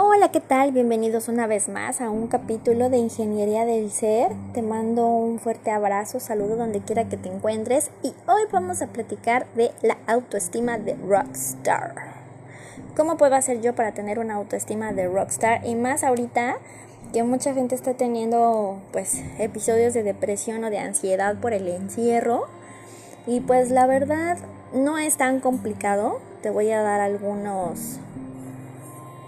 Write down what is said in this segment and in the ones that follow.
Hola, ¿qué tal? Bienvenidos una vez más a un capítulo de Ingeniería del Ser. Te mando un fuerte abrazo, saludo donde quiera que te encuentres y hoy vamos a platicar de la autoestima de Rockstar. ¿Cómo puedo hacer yo para tener una autoestima de Rockstar? Y más ahorita que mucha gente está teniendo pues episodios de depresión o de ansiedad por el encierro. Y pues la verdad no es tan complicado. Te voy a dar algunos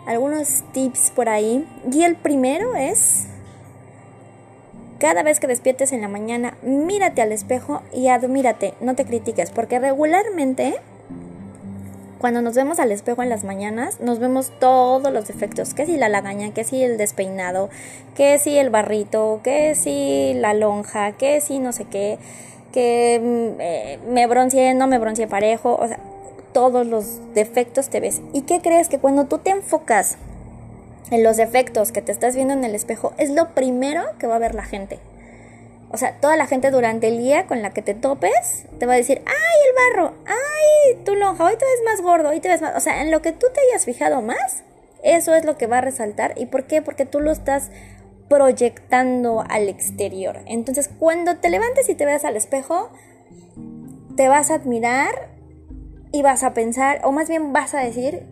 algunos tips por ahí. Y el primero es, cada vez que despiertes en la mañana, mírate al espejo y admírate, no te critiques, porque regularmente cuando nos vemos al espejo en las mañanas, nos vemos todos los defectos, que si la lagaña, que si el despeinado, que si el barrito, que si la lonja, que si no sé qué, que mm, eh, me bronceé, no me bronceé parejo, o sea, todos los defectos te ves. ¿Y qué crees? Que cuando tú te enfocas en los defectos que te estás viendo en el espejo, es lo primero que va a ver la gente. O sea, toda la gente durante el día con la que te topes te va a decir, ay, el barro, ay, tu lonja, hoy te ves más gordo, hoy te ves más... O sea, en lo que tú te hayas fijado más, eso es lo que va a resaltar. ¿Y por qué? Porque tú lo estás proyectando al exterior. Entonces, cuando te levantes y te veas al espejo, te vas a admirar y vas a pensar, o más bien vas a decir,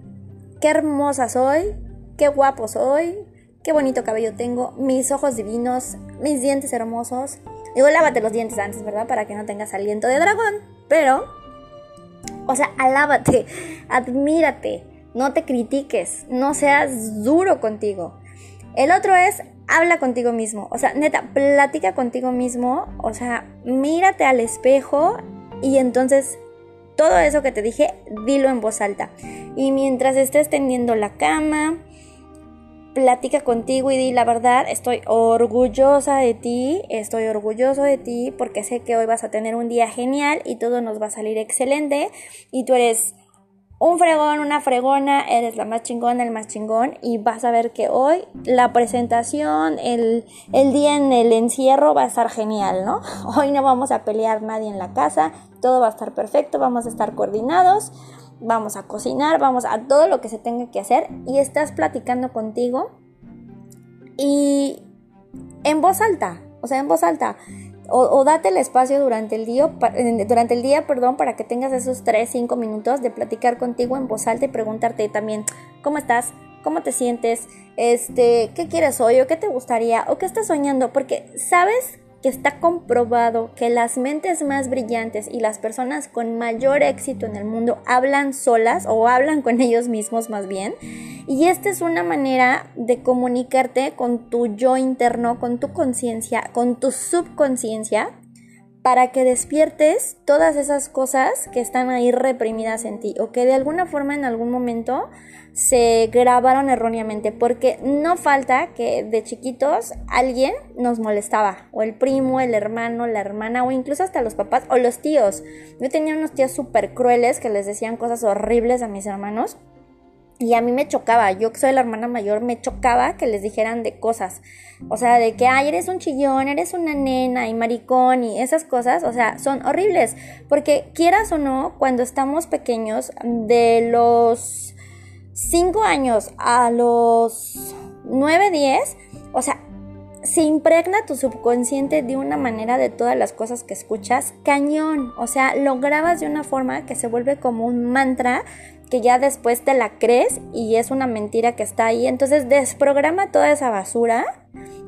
qué hermosa soy, qué guapo soy, qué bonito cabello tengo, mis ojos divinos, mis dientes hermosos. Digo, lávate los dientes antes, ¿verdad? Para que no tengas aliento de dragón. Pero, o sea, alábate, admírate, no te critiques, no seas duro contigo. El otro es, habla contigo mismo. O sea, neta, platica contigo mismo. O sea, mírate al espejo y entonces todo eso que te dije, dilo en voz alta. Y mientras estés tendiendo la cama, platica contigo y di la verdad, estoy orgullosa de ti, estoy orgulloso de ti porque sé que hoy vas a tener un día genial y todo nos va a salir excelente y tú eres un fregón, una fregona, eres la más chingona, el más chingón y vas a ver que hoy la presentación, el, el, día en el encierro va a estar genial, ¿no? Hoy no vamos a pelear nadie en la casa, todo va a estar perfecto, vamos a estar coordinados, vamos a cocinar, vamos a todo lo que se tenga que hacer y estás platicando contigo y en voz alta, o sea, en voz alta o, date el espacio durante el día, durante el día, perdón, para que tengas esos 3, 5 minutos de platicar contigo en voz alta y preguntarte también, ¿cómo estás? ¿Cómo te sientes? Este, ¿qué quieres hoy o qué te gustaría o qué estás soñando? Porque sabes que está comprobado que las mentes más brillantes y las personas con mayor éxito en el mundo hablan solas o hablan con ellos mismos más bien. Y esta es una manera de comunicarte con tu yo interno, con tu conciencia, con tu subconsciencia, para que despiertes todas esas cosas que están ahí reprimidas en ti o que de alguna forma en algún momento se grabaron erróneamente, porque no falta que de chiquitos alguien nos molestaba, o el primo, el hermano, la hermana, o incluso hasta los papás o los tíos. Yo tenía unos tíos súper crueles que les decían cosas horribles a mis hermanos. Y a mí me chocaba, yo que soy la hermana mayor, me chocaba que les dijeran de cosas. O sea, de que, ay, eres un chillón, eres una nena y maricón y esas cosas, o sea, son horribles. Porque quieras o no, cuando estamos pequeños, de los 5 años a los 9, 10, o sea, se impregna tu subconsciente de una manera de todas las cosas que escuchas, cañón, o sea, lo grabas de una forma que se vuelve como un mantra que ya después te la crees y es una mentira que está ahí, entonces desprograma toda esa basura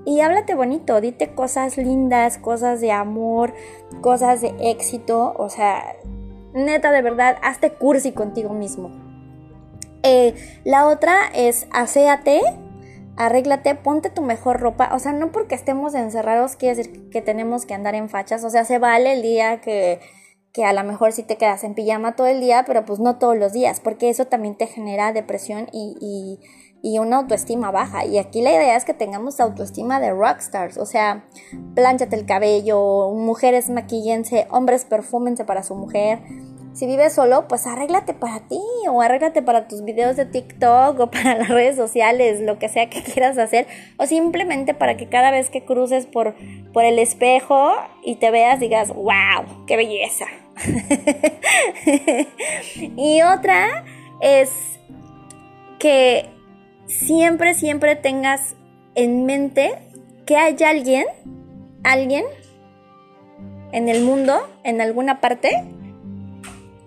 y háblate bonito, dite cosas lindas, cosas de amor, cosas de éxito, o sea, neta de verdad, hazte cursi contigo mismo. Eh, la otra es aséate, arréglate, ponte tu mejor ropa. O sea, no porque estemos encerrados quiere decir que tenemos que andar en fachas. O sea, se vale el día que, que a lo mejor sí te quedas en pijama todo el día, pero pues no todos los días, porque eso también te genera depresión y, y, y una autoestima baja. Y aquí la idea es que tengamos autoestima de rockstars. O sea, plánchate el cabello, mujeres maquillense, hombres perfúmense para su mujer si vives solo, pues arréglate para ti o arréglate para tus videos de TikTok o para las redes sociales, lo que sea que quieras hacer, o simplemente para que cada vez que cruces por, por el espejo y te veas digas, wow, qué belleza. y otra es que siempre, siempre tengas en mente que hay alguien, alguien en el mundo, en alguna parte,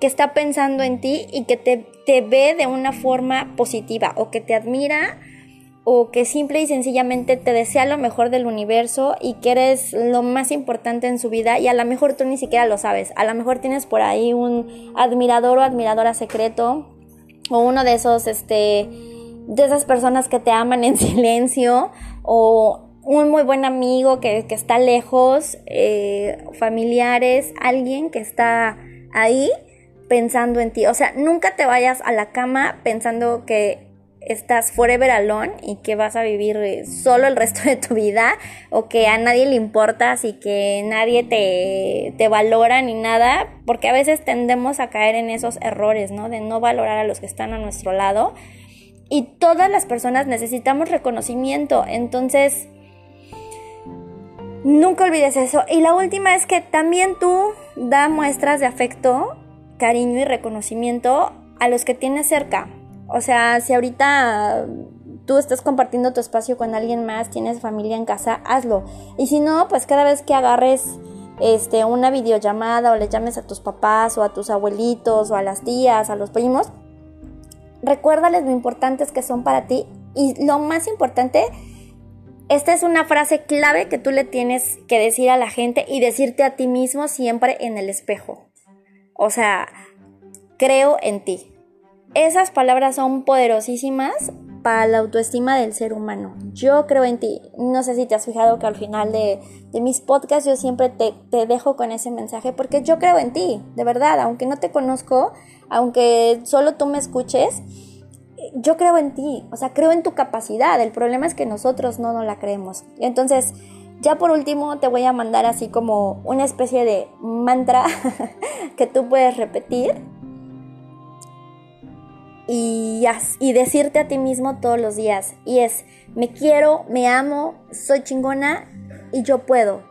que está pensando en ti y que te, te ve de una forma positiva o que te admira o que simple y sencillamente te desea lo mejor del universo y que eres lo más importante en su vida y a lo mejor tú ni siquiera lo sabes. A lo mejor tienes por ahí un admirador o admiradora secreto o uno de esos, este, de esas personas que te aman en silencio o un muy buen amigo que, está lejos, eh, familiares, alguien que está ahí pensando en ti. O sea, nunca te vayas a la cama pensando que estás forever alone y que vas a vivir eh, solo el resto de tu vida o que a nadie le importas y que nadie te, te, valora ni nada, porque a veces tendemos a caer en esos errores, ¿no? De no valorar a los que están a nuestro lado. Y todas las personas necesitamos reconocimiento, entonces nunca olvides eso. Y la última es que también tú da muestras de afecto, cariño y reconocimiento a los que tienes cerca o sea, si ahorita tú estás compartiendo tu espacio con alguien más, tienes familia en casa, hazlo. Y si no, pues cada vez que agarres este, una videollamada o le llames a tus papás o a tus abuelitos o a las tías, a los primos, recuérdales lo importantes que son para ti y lo más importante, esta es una frase clave que tú le tienes que decir a la gente y decirte a ti mismo siempre en el espejo. O sea, creo en ti. Esas palabras son poderosísimas para la autoestima del ser humano. Yo creo en ti. No sé si te has fijado que al final de, mis podcasts yo siempre te, te, dejo con ese mensaje porque yo creo en ti, de verdad, aunque no te conozco, aunque solo tú me escuches, yo creo en ti, o sea, creo en tu capacidad. El problema es que nosotros no nos la creemos. Entonces, ya por último te voy a mandar así como una especie de mantra que tú puedes repetir y, y decirte a ti mismo todos los días. Y es, me quiero, me amo, soy chingona y yo puedo.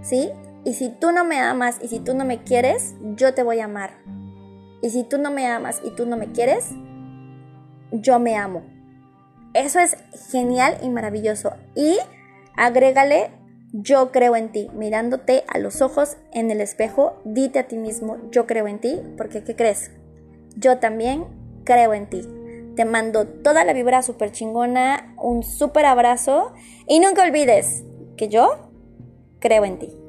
¿Sí? Y si tú no me amas y si tú no me quieres, yo te voy a amar. Y si tú no me amas y tú no me quieres, yo me amo. Eso es genial y maravilloso. Y agrégale, yo creo en ti. Mirándote a los ojos en el espejo, dite a ti mismo, yo creo en ti, porque ¿qué crees? Yo también creo en ti. Te mando toda la vibra súper chingona, un súper abrazo y nunca olvides que yo creo en ti.